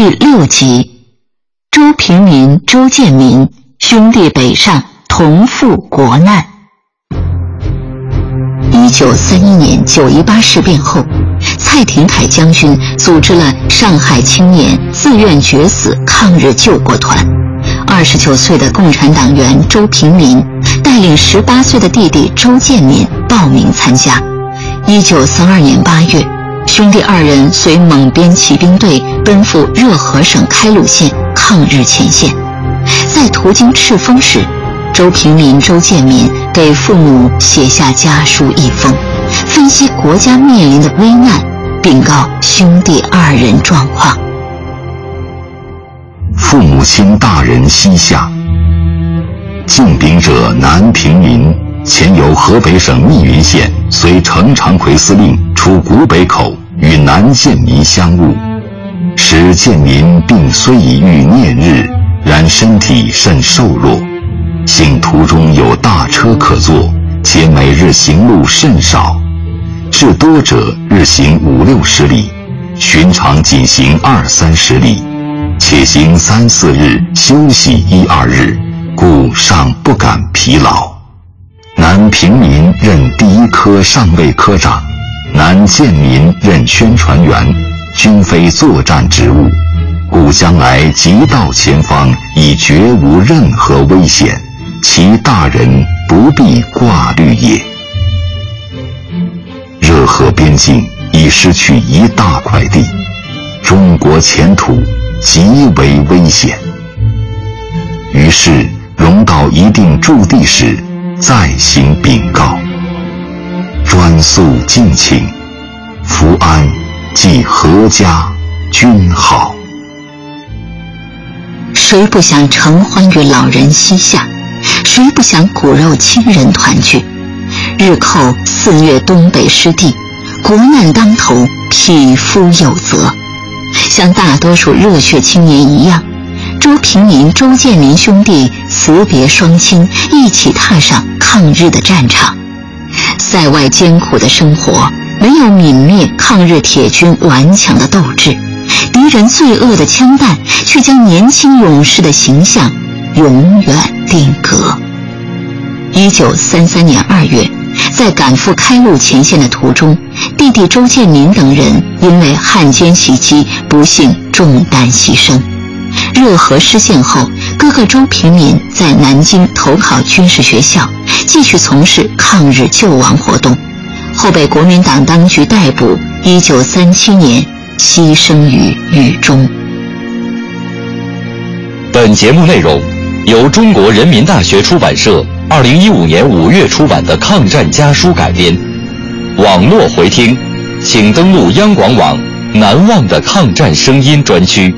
第六集，周平民、周建民兄弟北上，同赴国难。一九三一年九一八事变后，蔡廷锴将军组织了上海青年自愿决死抗日救国团。二十九岁的共产党员周平民带领十八岁的弟弟周建民报名参加。一九三二年八月，兄弟二人随蒙边骑兵队奔赴热河省开鲁县抗日前线。在途经赤峰时，周平民、周建民给父母写下家书一封，分析国家面临的危难，禀告兄弟二人状况。父母亲大人膝下，敬禀者南平民，前由河北省密云县随程长奎司令出古北口，与南建民相晤。使建民病虽已愈念日，然身体甚瘦弱。幸途中有大车可坐，且每日行路甚少，至多者日行五六十里，寻常仅行二三十里。且行三四日，休息一二日，故尚不敢疲劳。南平民任第一科上尉科长，南建民任宣传员，均非作战职务，故将来即到前方，已绝无任何危险，其大人不必挂虑也。热河边境已失去一大块地，中国前途。极为危险。于是，融到一定驻地时，再行禀告。专速敬请，福安，即阖家君好。谁不想承欢于老人膝下？谁不想骨肉亲人团聚？日寇肆虐东北失地，国难当头，匹夫有责。像大多数热血青年一样，周平民、周建民兄弟辞别双亲，一起踏上抗日的战场。塞外艰苦的生活没有泯灭抗日铁军顽强的斗志，敌人罪恶的枪弹却将年轻勇士的形象永远定格。一九三三年二月。在赶赴开路前线的途中，弟弟周建民等人因为汉奸袭击，不幸中弹牺牲。热河失陷后，哥哥周平民在南京投考军事学校，继续从事抗日救亡活动，后被国民党当局逮捕。一九三七年，牺牲于狱中。本节目内容由中国人民大学出版社。二零一五年五月出版的《抗战家书》改编，网络回听，请登录央广网“难忘的抗战声音”专区。